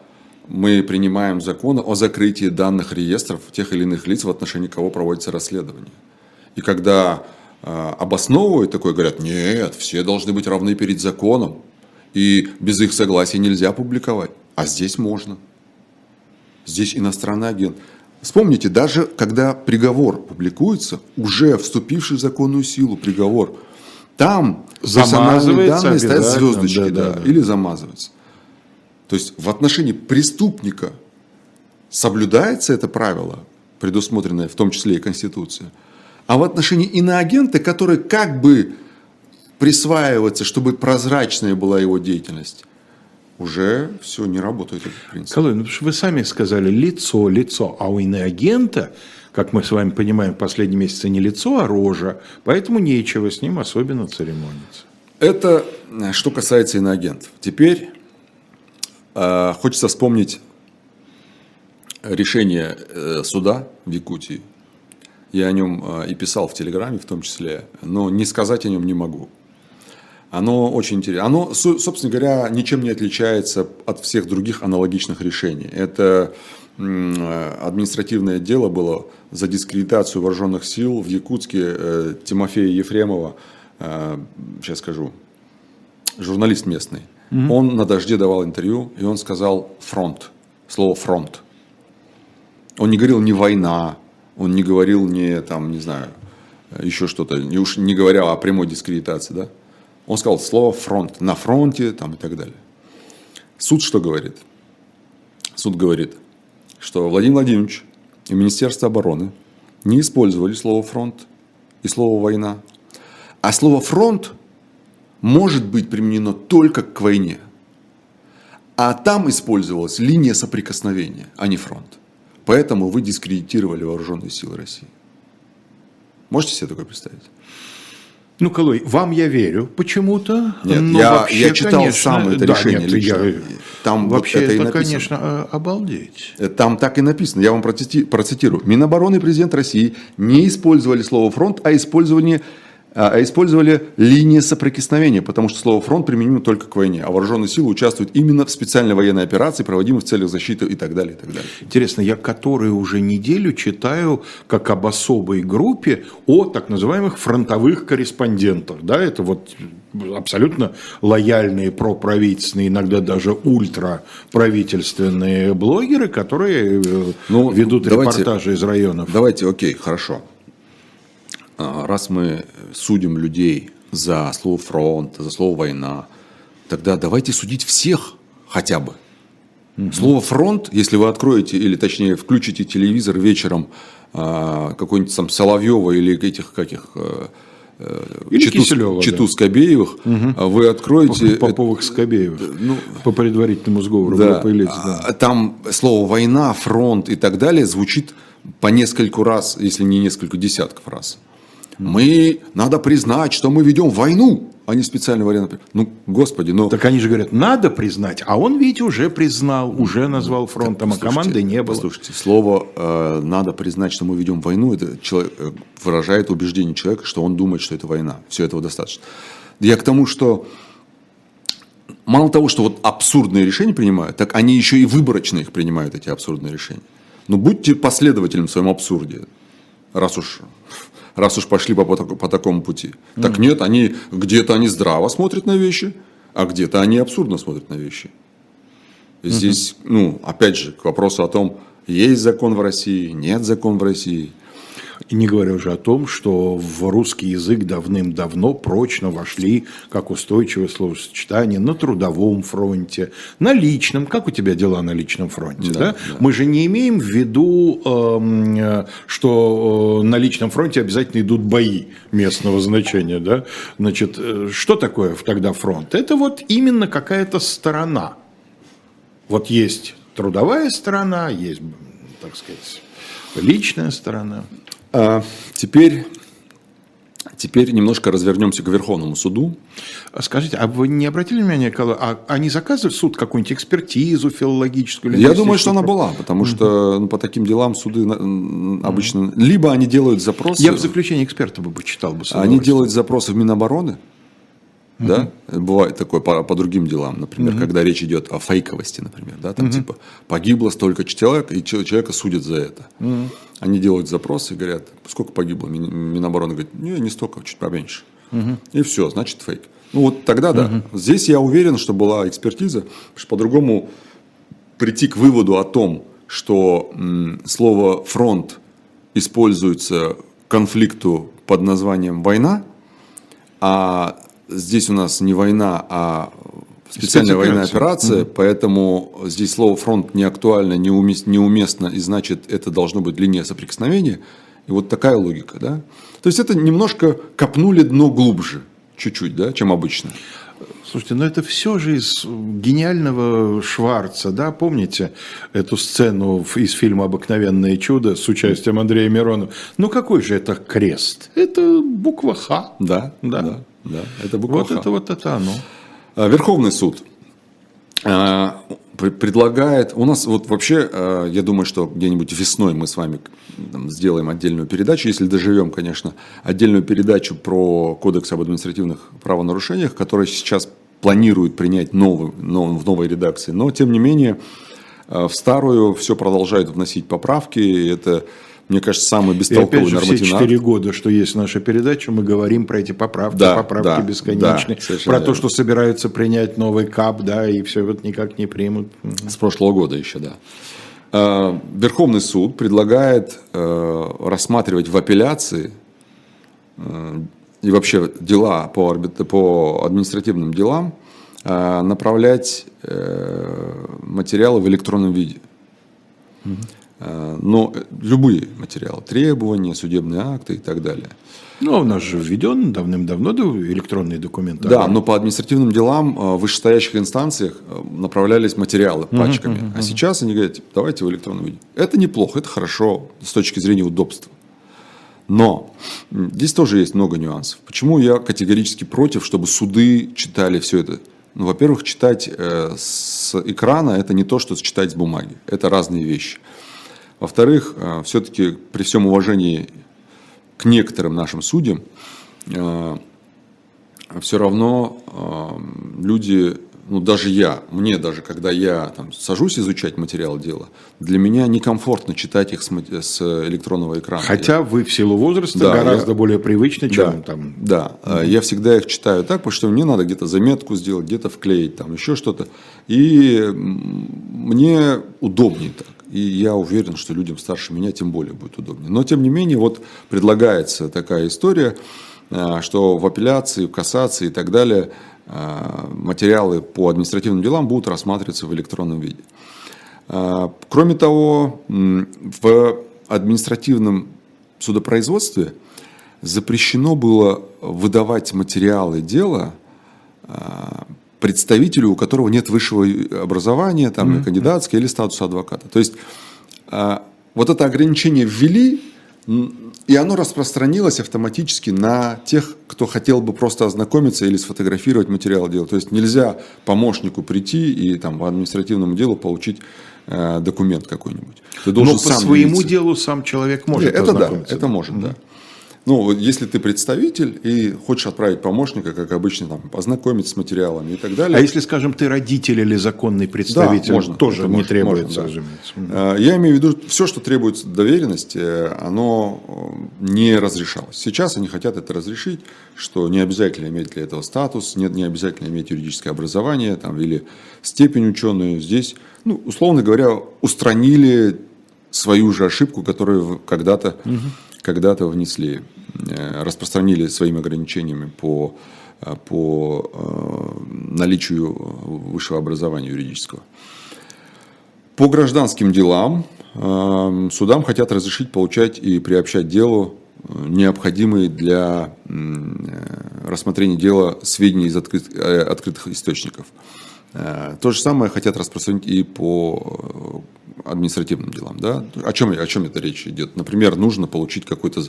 мы принимаем законы о закрытии данных реестров тех или иных лиц, в отношении кого проводится расследование. И когда э, обосновывают такое, говорят, нет, все должны быть равны перед законом, и без их согласия нельзя публиковать. А здесь можно. Здесь иностранный агент. Вспомните, даже когда приговор публикуется, уже вступивший в законную силу приговор, там персональные данные стоят звездочки, да, да, да, или замазываются. То есть в отношении преступника соблюдается это правило, предусмотренное в том числе и Конституцией, а в отношении иноагента, который как бы присваивается, чтобы прозрачная была его деятельность, уже все не работает этот принцип. Колой, ну, вы сами сказали лицо, лицо, а у иноагента, как мы с вами понимаем, в последние месяцы не лицо, а рожа, поэтому нечего с ним особенно церемониться. Это э, что касается иноагентов. Теперь хочется вспомнить решение э, суда в Якутии. Я о нем а, и писал в Телеграме в том числе, но не сказать о нем не могу. Оно очень интересно. Оно, собственно говоря, ничем не отличается от всех других аналогичных решений. Это административное дело было за дискредитацию вооруженных сил в Якутске э, Тимофея Ефремова, э, сейчас скажу, журналист местный. Угу. Он на дожде давал интервью, и он сказал фронт, слово фронт. Он не говорил не война, он не говорил не там, не знаю, еще что-то, не уж не говоря о прямой дискредитации, да. Он сказал слово фронт, на фронте там и так далее. Суд что говорит? Суд говорит, что Владимир Владимирович и Министерство обороны не использовали слово фронт и слово война. А слово фронт может быть применено только к войне. А там использовалась линия соприкосновения, а не фронт. Поэтому вы дискредитировали вооруженные силы России. Можете себе такое представить? Ну, Колой, вам я верю почему-то. Нет, но я, вообще, я читал конечно, сам это да, решение нет, лично. Я, там вообще вот это, это конечно, а, обалдеть. Э, там так и написано. Я вам процитирую. Минобороны и президент России не использовали слово «фронт», а использование а, а использовали линии соприкосновения, потому что слово «фронт» применимо только к войне, а вооруженные силы участвуют именно в специальной военной операции, проводимой в целях защиты и так далее. И так далее. Интересно, я которую уже неделю читаю как об особой группе о так называемых фронтовых корреспондентах. Да, это вот абсолютно лояльные проправительственные, иногда даже ультраправительственные блогеры, которые э, ну, ведут давайте, репортажи из районов. Давайте, окей, хорошо. А, раз мы судим людей за слово фронт, за слово война, тогда давайте судить всех хотя бы. Угу. Слово фронт, если вы откроете, или точнее включите телевизор вечером а, какой-нибудь там Соловьева или этих каких э, э, или Читу, Киселева, Читу да. Скобеевых, угу. вы откроете... Поповых Скобеевых, ну, по предварительному сговору да, Лиц, да. Там слово «война», «фронт» и так далее звучит по нескольку раз, если не несколько десятков раз. Мы, надо признать, что мы ведем войну, а не специальную военную Ну, господи, ну... Так они же говорят, надо признать, а он ведь уже признал, уже назвал фронтом, а команды не было. Слушайте, слово э, «надо признать, что мы ведем войну» это человек, э, выражает убеждение человека, что он думает, что это война. Все этого достаточно. Я к тому, что мало того, что вот абсурдные решения принимают, так они еще и выборочно их принимают, эти абсурдные решения. Ну, будьте последователем в своем абсурде, раз уж, раз уж пошли по, по, по такому пути. Mm-hmm. Так нет, они где-то они здраво смотрят на вещи, а где-то они абсурдно смотрят на вещи. Здесь, mm-hmm. ну, опять же, к вопросу о том, есть закон в России, нет закон в России – и не говоря уже о том, что в русский язык давным-давно прочно вошли как устойчивое словосочетание на трудовом фронте, на личном. Как у тебя дела на личном фронте? Да, да? Да. Мы же не имеем в виду, эм, что э, на личном фронте обязательно идут бои местного значения. Да? Значит, э, что такое тогда фронт? Это вот именно какая-то сторона. Вот есть трудовая сторона, есть, так сказать, личная сторона. А, теперь, теперь немножко развернемся к Верховному суду. А скажите, а вы не обратили внимание, а они заказывают суд какую-нибудь экспертизу филологическую? Я думаю, что она была, потому что ну, по таким делам суды обычно... Либо они делают запросы... Я в заключении эксперта бы почитал бы. Они делают запросы в Минобороны, Угу. Да? Бывает такое по, по другим делам, например, угу. когда речь идет о фейковости, например, да, там угу. типа погибло столько человек, и человека судят за это. Угу. Они делают запрос и говорят, сколько погибло? Минобороны говорит, не, не столько, чуть поменьше. Угу. И все, значит фейк. Ну вот тогда да. Угу. Здесь я уверен, что была экспертиза, потому что по-другому прийти к выводу о том, что м, слово фронт используется конфликту под названием война, а здесь у нас не война, а специальная военная операция, mm-hmm. поэтому здесь слово фронт не актуально, неуместно, и значит это должно быть линия соприкосновения. И вот такая логика, да. То есть это немножко копнули дно глубже, чуть-чуть, да, чем обычно. Слушайте, но это все же из гениального Шварца, да, помните эту сцену из фильма «Обыкновенное чудо» с участием Андрея Миронова? Ну какой же это крест? Это буква Х. Да, да. да. Да, это буква Вот Х. это вот это оно. А, Верховный суд а, предлагает, у нас вот вообще, а, я думаю, что где-нибудь весной мы с вами там, сделаем отдельную передачу, если доживем, конечно, отдельную передачу про кодекс об административных правонарушениях, который сейчас планируют принять новый, в новой редакции, но тем не менее в старую все продолжают вносить поправки, это мне кажется, самый бестолковый и опять же, все четыре года, что есть наша передача, мы говорим про эти поправки, да, поправки да, бесконечные, да, про то, что собираются принять новый КАП, да, и все вот никак не примут. С прошлого года еще, да. А, Верховный суд предлагает э, рассматривать в апелляции э, и вообще дела по, по административным делам э, направлять материалы в электронном виде. Угу. Э, но любые материалы, требования, судебные акты и так далее. Ну, у нас же введен давным-давно электронные документы. Да, но по административным делам э, в вышестоящих инстанциях э, направлялись материалы пачками. Uh-huh, uh-huh. А сейчас они говорят, типа, давайте в электронном виде. Это неплохо, это хорошо с точки зрения удобства. Но здесь тоже есть много нюансов. Почему я категорически против, чтобы суды читали все это? Ну, во-первых, читать э, с экрана это не то, что читать с бумаги. Это разные вещи. Во-вторых, э, все-таки при всем уважении к некоторым нашим судьям, э, все равно э, люди, ну даже я, мне даже, когда я там, сажусь изучать материал дела, для меня некомфортно читать их с, с электронного экрана. Хотя я, вы в силу возраста да, гораздо я, более привычны, чем да, там. Да, угу. я всегда их читаю так, потому что мне надо где-то заметку сделать, где-то вклеить, там еще что-то. И мне удобнее так. И я уверен, что людям старше меня тем более будет удобнее. Но тем не менее, вот предлагается такая история, э, что в апелляции, в кассации и так далее э, материалы по административным делам будут рассматриваться в электронном виде. Э, кроме того, в административном судопроизводстве запрещено было выдавать материалы дела представителю, у которого нет высшего образования, там, mm-hmm. кандидатское или статуса адвоката. То есть а, вот это ограничение ввели, и оно распространилось автоматически на тех, кто хотел бы просто ознакомиться или сфотографировать материал дела. То есть нельзя помощнику прийти и там, по административному делу получить э, документ какой-нибудь. Ты должен Но сам по своему явиться. делу сам человек может Нет, Это да, это может, mm-hmm. да. Ну, если ты представитель и хочешь отправить помощника, как обычно, там, познакомиться с материалами и так далее. А если, скажем, ты родитель или законный представитель, да, можно, тоже не можно, требуется, можно, да. Я имею в виду, все, что требуется доверенности, оно не разрешалось. Сейчас они хотят это разрешить, что не обязательно иметь для этого статус, нет, не обязательно иметь юридическое образование там, или степень ученую. Здесь, ну, условно говоря, устранили свою же ошибку, которую когда-то угу. когда внесли, э, распространили своими ограничениями по, э, по э, наличию высшего образования юридического. По гражданским делам судам хотят разрешить получать и приобщать делу необходимые для рассмотрения дела сведения из открытых источников. То же самое хотят распространить и по административным делам. Да? О, чем, о чем это речь идет? Например, нужно получить какую-то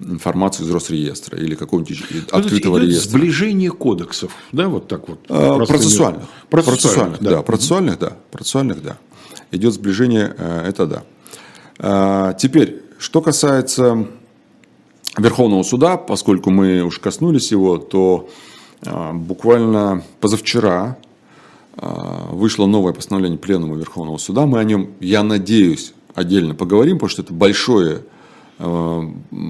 информацию из Росреестра или какого-нибудь ну, открытого идет реестра. Сближение кодексов, да, вот так вот. А, процессуальных. Процессуальных, да. да. Процессуальных, да. Процессуальных, да. Идет сближение, э, это да. А, теперь, что касается Верховного суда, поскольку мы уж коснулись его, то а, буквально позавчера вышло новое постановление Пленума Верховного Суда. Мы о нем, я надеюсь, отдельно поговорим, потому что это большое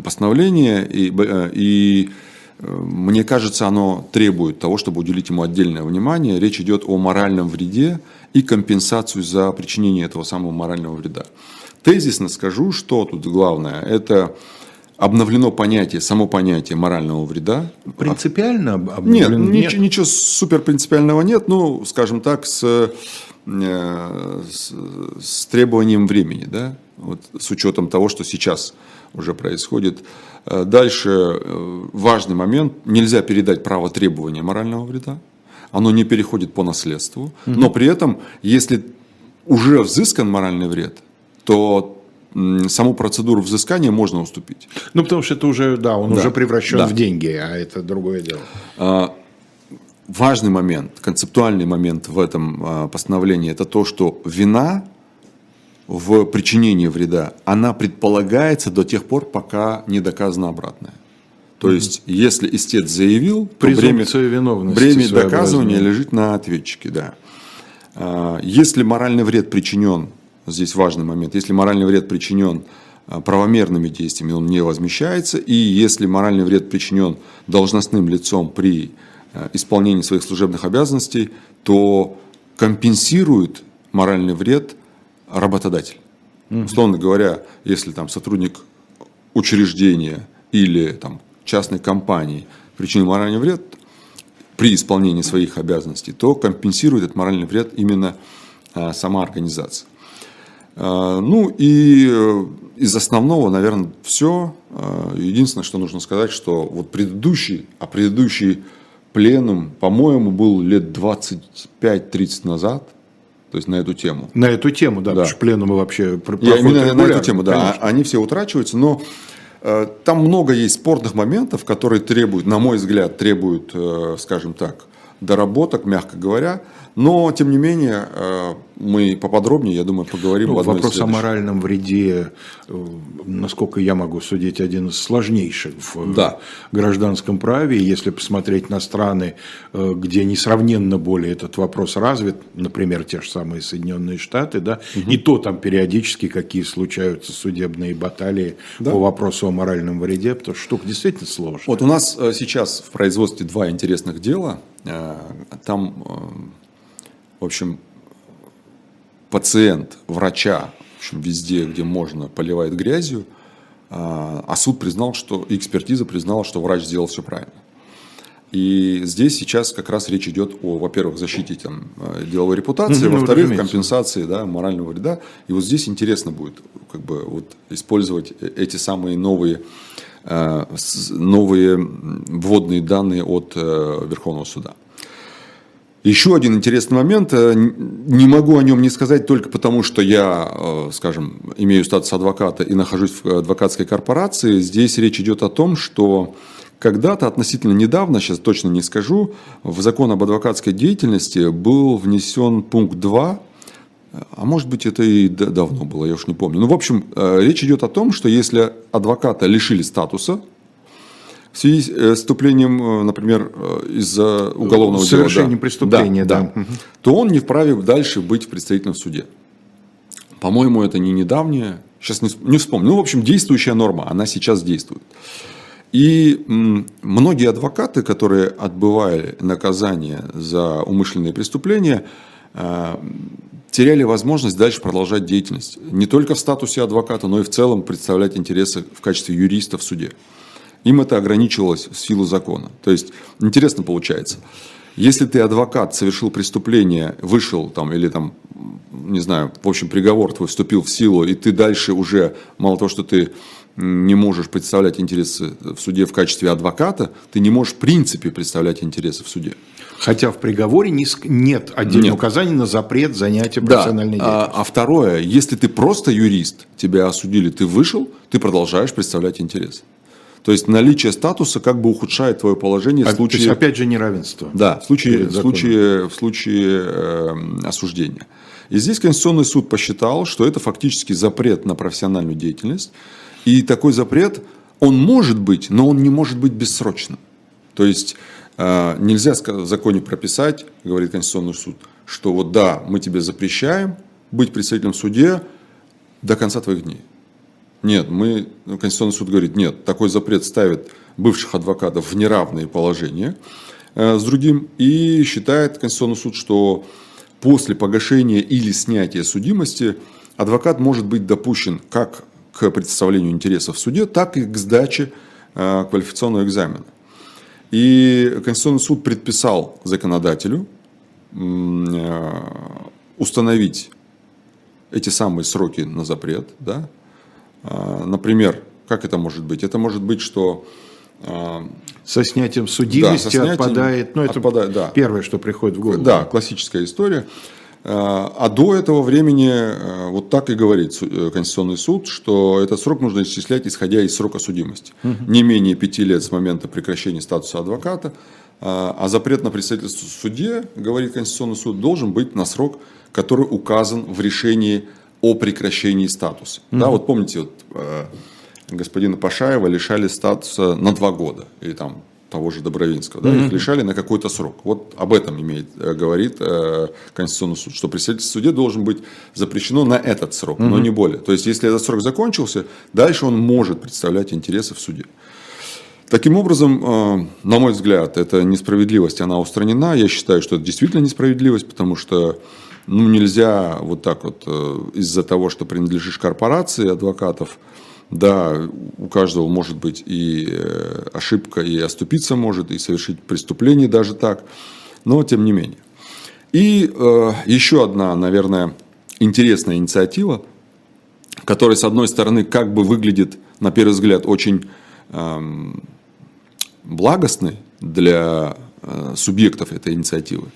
постановление, и, э, и э, мне кажется, оно требует того, чтобы уделить ему отдельное внимание. Речь идет о моральном вреде и компенсацию за причинение этого самого морального вреда. Тезисно скажу, что тут главное. Это обновлено понятие, само понятие морального вреда. Принципиально обновлено? Нет, нет? Ничего, ничего супер принципиального нет, ну, скажем так, с, э, с, с требованием времени, да, вот, с учетом того, что сейчас уже происходит. Э, дальше э, важный момент, нельзя передать право требования морального вреда, оно не переходит по наследству, угу. но при этом, если уже взыскан моральный вред, то саму процедуру взыскания можно уступить. Ну, потому что это уже, да, он да. уже превращен да. в деньги, а это другое дело. А, важный момент, концептуальный момент в этом постановлении, это то, что вина в причинении вреда, она предполагается до тех пор, пока не доказано обратное. То mm-hmm. есть, если истец заявил, то бремя, бремя доказывания лежит на ответчике. Да. А, если моральный вред причинен здесь важный момент, если моральный вред причинен а, правомерными действиями, он не возмещается, и если моральный вред причинен должностным лицом при а, исполнении своих служебных обязанностей, то компенсирует моральный вред работодатель. Угу. Условно говоря, если там сотрудник учреждения или там, частной компании причинил моральный вред при исполнении своих обязанностей, то компенсирует этот моральный вред именно а, сама организация. А, ну и э, из основного, наверное, все. А, единственное, что нужно сказать, что вот предыдущий, а предыдущий пленум, по-моему, был лет 25-30 назад, то есть на эту тему. На эту тему, да, да. потому что пленумы вообще Я именно на эту тему, да, конечно. они все утрачиваются, но э, там много есть спорных моментов, которые требуют, на мой взгляд, требуют, э, скажем так, доработок, мягко говоря. Но, тем не менее, э, мы поподробнее, я думаю, поговорим ну, в Вопрос о моральном вреде, э, насколько я могу судить, один из сложнейших в да. гражданском праве. Если посмотреть на страны, э, где несравненно более этот вопрос развит, например, те же самые Соединенные Штаты, да, угу. и то там периодически какие случаются судебные баталии да. по вопросу о моральном вреде, потому что штука действительно сложная. Вот у нас сейчас в производстве два интересных дела. Там в общем, пациент врача, в общем, везде, где можно, поливает грязью, а, а суд признал, что, экспертиза признала, что врач сделал все правильно. И здесь сейчас как раз речь идет о, во-первых, защите там, э, деловой репутации, ну, во-вторых, компенсации да, морального вреда. И вот здесь интересно будет как бы, вот, использовать э, эти самые новые, э, новые вводные данные от Верховного суда. Еще один интересный момент, э, не могу о нем не сказать только потому, что я, э, скажем, имею статус адвоката и нахожусь в адвокатской корпорации. Здесь речь идет о том, что когда-то, относительно недавно, сейчас точно не скажу, в закон об адвокатской деятельности был внесен пункт 2, а может быть это и давно было, я уж не помню. Ну, в общем, э, речь идет о том, что если адвоката лишили статуса, в связи с вступлением, например, из-за уголовного дела, да, преступления, да, да, то он не вправе дальше быть в представительном суде. По-моему, это не недавнее, сейчас не, не вспомню. Ну, в общем, действующая норма, она сейчас действует. И многие адвокаты, которые отбывали наказание за умышленные преступления, э, теряли возможность дальше продолжать деятельность. Не только в статусе адвоката, но и в целом представлять интересы в качестве юриста в суде. Им это ограничивалось в силу закона. То есть, интересно получается, если ты адвокат, совершил преступление, вышел там или там, не знаю, в общем, приговор твой вступил в силу, и ты дальше уже, мало того, что ты не можешь представлять интересы в суде в качестве адвоката, ты не можешь в принципе представлять интересы в суде. Хотя в приговоре нет отдельного нет. указания на запрет занятия профессиональной да. деятельностью. А, а второе, если ты просто юрист, тебя осудили, ты вышел, ты продолжаешь представлять интерес. То есть наличие статуса как бы ухудшает твое положение а, в случае... То есть, опять же, неравенство. Да, в случае, в случае, в случае э, осуждения. И здесь Конституционный суд посчитал, что это фактически запрет на профессиональную деятельность, и такой запрет, он может быть, но он не может быть бессрочным. То есть э, нельзя в законе прописать, говорит Конституционный суд, что вот да, мы тебе запрещаем быть представителем в суде до конца твоих дней. Нет, мы, Конституционный суд говорит, нет, такой запрет ставит бывших адвокатов в неравные положения э, с другим и считает Конституционный суд, что после погашения или снятия судимости адвокат может быть допущен как к представлению интересов в суде, так и к сдаче э, квалификационного экзамена. И Конституционный суд предписал законодателю э, установить эти самые сроки на запрет. Да? Э, например, как это может быть? Это может быть, что со снятием судимости да, со снятием отпадает, ну это отпадает, да. первое, что приходит в голову. Да, классическая история. А до этого времени вот так и говорит э, Конституционный суд, что этот срок нужно исчислять, исходя из срока судимости. Угу. Не менее пяти лет с момента прекращения статуса адвоката. А, а запрет на представительство в суде, говорит Конституционный суд, должен быть на срок, который указан в решении о прекращении статуса. Угу. Да, вот помните, вот, э, господина Пашаева лишали статуса на два года. Или там того же Добровинского, да, mm-hmm. их лишали на какой-то срок. Вот об этом имеет, э, говорит э, Конституционный суд, что представительство в суде должен быть запрещено на этот срок, mm-hmm. но не более. То есть, если этот срок закончился, дальше он может представлять интересы в суде. Таким образом, э, на мой взгляд, эта несправедливость, она устранена. Я считаю, что это действительно несправедливость, потому что ну, нельзя вот так вот э, из-за того, что принадлежишь корпорации адвокатов, да, у каждого может быть и э, ошибка, и оступиться может, и совершить преступление даже так, но тем не менее. И э, еще одна, наверное, интересная инициатива, которая, с одной стороны, как бы выглядит, на первый взгляд, очень э, благостной для э, субъектов этой инициативы,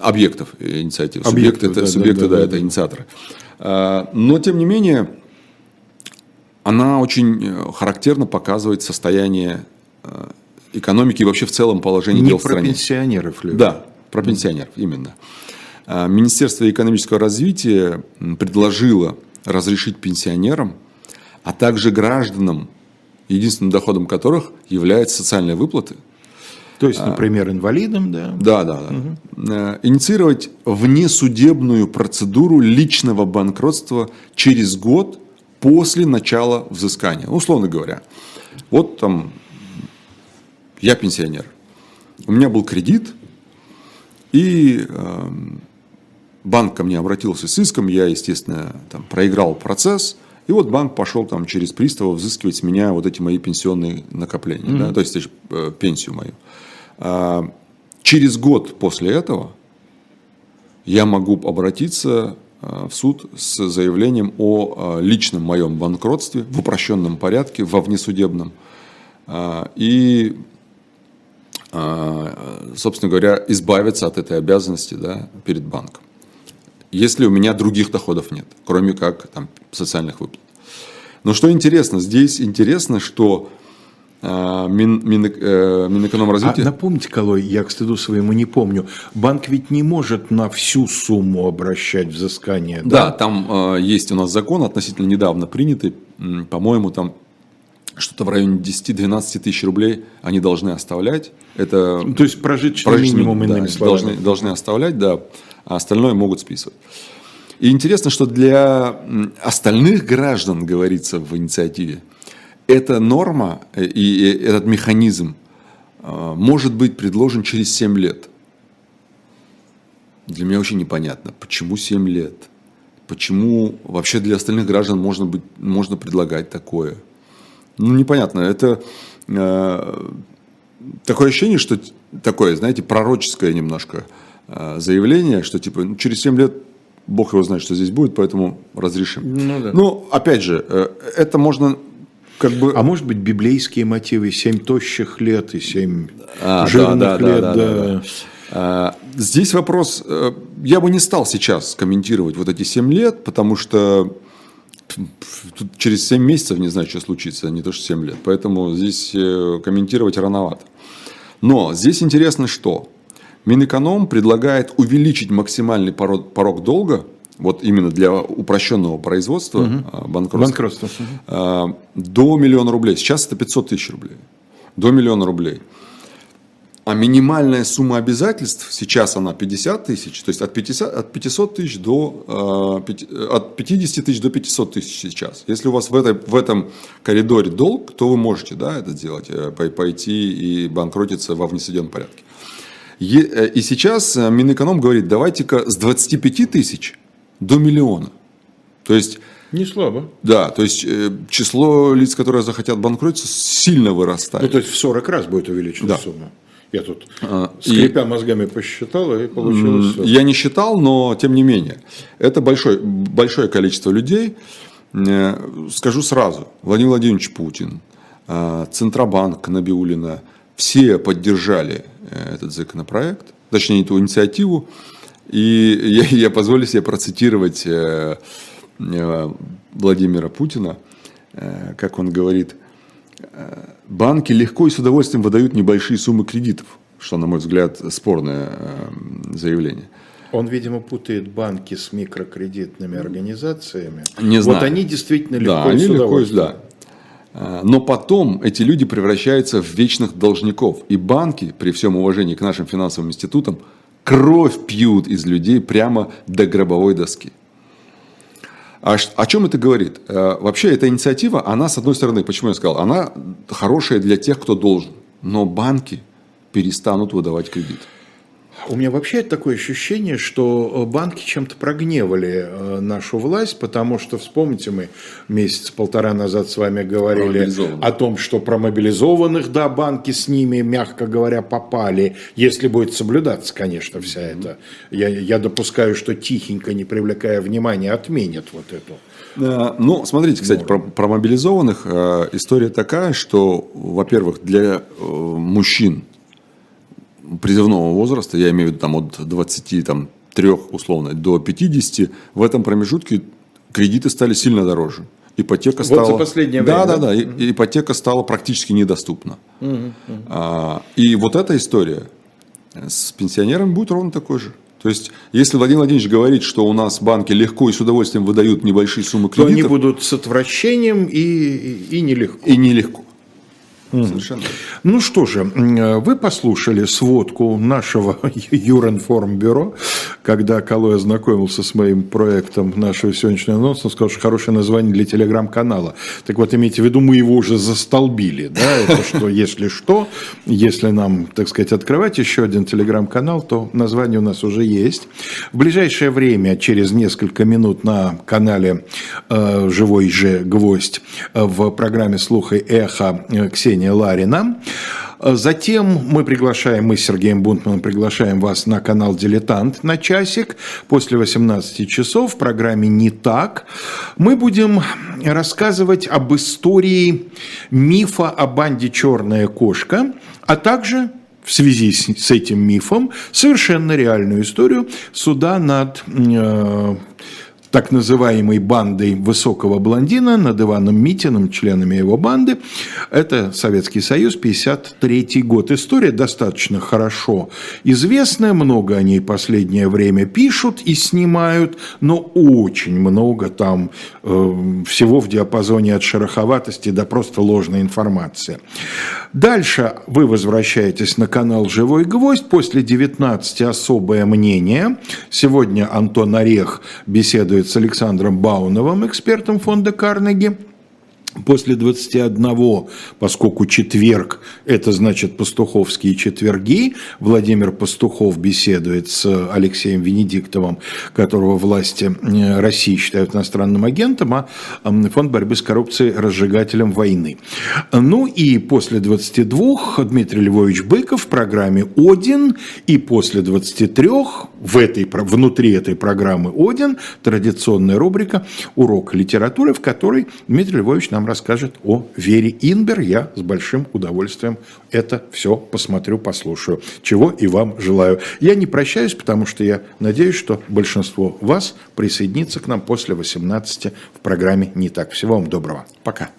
объектов инициативы. Объекты, это, да, субъекты, да, да, да, это да. инициаторы. Э, но, тем не менее, она очень э, характерно показывает состояние э, экономики и вообще в целом положение Не дел в стране. про пенсионеров ли? Да, про пенсионеров, именно. Э, Министерство экономического развития предложило разрешить пенсионерам, а также гражданам, единственным доходом которых являются социальные выплаты. То есть, например, инвалидам, да? Да, да, да. Угу. Инициировать внесудебную процедуру личного банкротства через год после начала взыскания. Ну, условно говоря, вот там я пенсионер, у меня был кредит, и э, банк ко мне обратился с иском, я, естественно, там, проиграл процесс, и вот банк пошел там через пристава взыскивать с меня вот эти мои пенсионные накопления, mm-hmm. да, то есть э, пенсию мою. А, через год после этого я могу обратиться Э, в суд с заявлением о э, личном моем банкротстве в упрощенном порядке, во внесудебном. Э, и, собственно говоря, избавиться от этой обязанности да, перед банком. Если у меня других доходов нет, кроме как там, социальных выплат. Но что интересно, здесь интересно, что а, Мин, Мин, э, Минэкономразвития. А напомните, Колой, я к стыду своему не помню, банк ведь не может на всю сумму обращать взыскание. Да, да там э, есть у нас закон относительно недавно принятый, по-моему, там что-то в районе 10-12 тысяч рублей они должны оставлять. Это То есть прожиточный, прожиточный минимум, да, иными словами. должны, должны оставлять, да, а остальное могут списывать. И интересно, что для остальных граждан, говорится в инициативе, эта норма э, и этот механизм э, может быть предложен через 7 лет. Для меня очень непонятно, почему 7 лет? Почему вообще для остальных граждан можно, быть, можно предлагать такое? Ну, непонятно. Это э, такое ощущение, что такое, знаете, пророческое немножко э, заявление, что типа ну, через 7 лет Бог его знает, что здесь будет, поэтому разрешим. Ну да. Ну, опять же, э, это можно как бы... А может быть, библейские мотивы, семь тощих лет и семь А, жирных да, да, лет, да, да. да, да. А, Здесь вопрос, э, я бы не стал сейчас комментировать вот эти 7 лет, потому что тут через 7 месяцев не знаю, что случится, а не то что 7 лет. Поэтому здесь э, комментировать рановато. Но здесь интересно, что Минэконом предлагает увеличить максимальный порог, порог долга, вот именно для упрощенного производства а, банкротства, Банкротство. а, до миллиона рублей. Сейчас это 500 тысяч рублей. До миллиона рублей. А минимальная сумма обязательств, сейчас она 50 тысяч, то есть от, 50, от 500 тысяч до, э, э, от 50 тысяч до 500 тысяч сейчас. Если у вас в, этой, в этом коридоре долг, то вы можете да, это сделать, э, пой- пойти и банкротиться во внесудебном порядке. И сейчас Минэконом говорит, давайте-ка с 25 тысяч до миллиона. То есть Не слабо. да, то есть число лиц, которые захотят банкротиться, сильно вырастает. Ну, то есть в 40 раз будет увеличена Да. сумма. Я тут, А, и- скрипя мозгами, посчитал, и получилось М, всё. Я не считал, но тем не менее. Это большое, большое количество людей. Э, Скажу сразу. Владимир Владимирович Путин, э, Центробанк Набиулина, все поддержали э, этот законопроект, точнее, эту инициативу. И я, я позволю себе процитировать Владимира Путина, как он говорит, банки легко и с удовольствием выдают небольшие суммы кредитов, что, на мой взгляд, спорное э, заявление. Он, видимо, путает банки с микрокредитными организациями. Не Вот знаю. они действительно легко да, и они с легко, и- удовольствием. да. Но потом эти люди превращаются в вечных должников. И банки, при всем уважении к нашим финансовым институтам, кровь пьют из людей прямо до гробовой доски. А о чем это говорит? Э, Вообще эта инициатива, она, с одной стороны, почему я сказал, она хорошая для тех, кто должен. Но банки перестанут выдавать кредит. У меня вообще такое ощущение, что э, банки чем-то прогневали э, нашу власть, потому что, вспомните, мы месяц-полтора назад с вами говорили о том, что про мобилизованных, да, банки с ними, мягко говоря, попали, если будет соблюдаться, конечно, вся эта. Я, я допускаю, что тихенько, не привлекая внимания, отменят вот эту. Э, Ну, смотрите, кстати, про, про мобилизованных история такая, что, во-первых, для мужчин призывного возраста, я имею в виду там, от 23 условно до 50, в этом промежутке кредиты стали сильно дороже. Ипотека Вот стала... за последнее да, время, Да, да, и- ипотека стала практически недоступна. А, и вот эта история с пенсионерами будет ровно такой же. То есть, если Владимир Владимирович говорит, что у нас банки легко и с удовольствием выдают небольшие суммы То они кредитов, будут с отвращением и, и, и нелегко. и нелегко. Совершенно. Ну что же, м, вы послушали сводку нашего Юринформбюро, когда Калой ознакомился с моим проектом нашего сегодняшнего анонса, он сказал, что хорошее название для телеграм-канала. Так вот, имейте в виду, мы его уже застолбили, да, это что, если что, если нам, так сказать, открывать еще один телеграм-канал, то название у нас уже есть. В ближайшее время, через несколько минут на канале э, «Живой же гвоздь» э, в программе «Слух и эхо» э, Ксения Ларина. Э, Затем мы приглашаем, мы с Сергеем Бунтманом приглашаем вас на канал «Дилетант» на часик. После 18 часов в программе «Не так» мы будем рассказывать об истории мифа о банде «Черная кошка», а также в связи с, с этим мифом совершенно реальную историю суда над э, так называемой бандой высокого блондина над Иваном Митиным, членами его банды. Это Советский Союз, 53 год. История достаточно хорошо известная, много о ней последнее время пишут и снимают, но очень много там э, всего в диапазоне от шероховатости до просто ложной информации. Дальше вы возвращаетесь на канал «Живой гвоздь». После 19 особое мнение. Сегодня Антон Орех беседует с Александром Бауновым, экспертом фонда Карнеги. После 21, поскольку четверг, это значит пастуховские четверги, Владимир Пастухов беседует с Алексеем Венедиктовым, которого власти э, России считают иностранным агентом, а фонд борьбы с коррупцией разжигателем войны. Ну и после 22 Дмитрий Львович Быков в программе «Один», и после 23 в этой, внутри этой программы «Один» традиционная рубрика «Урок литературы», в которой Дмитрий Львович нам нам расскажет о Вере Инбер. Я с большим удовольствием это все посмотрю, послушаю. Чего и вам желаю. Я не прощаюсь, потому что я надеюсь, что большинство вас присоединится к нам после 18 в программе «Не так». Всего вам доброго. Пока.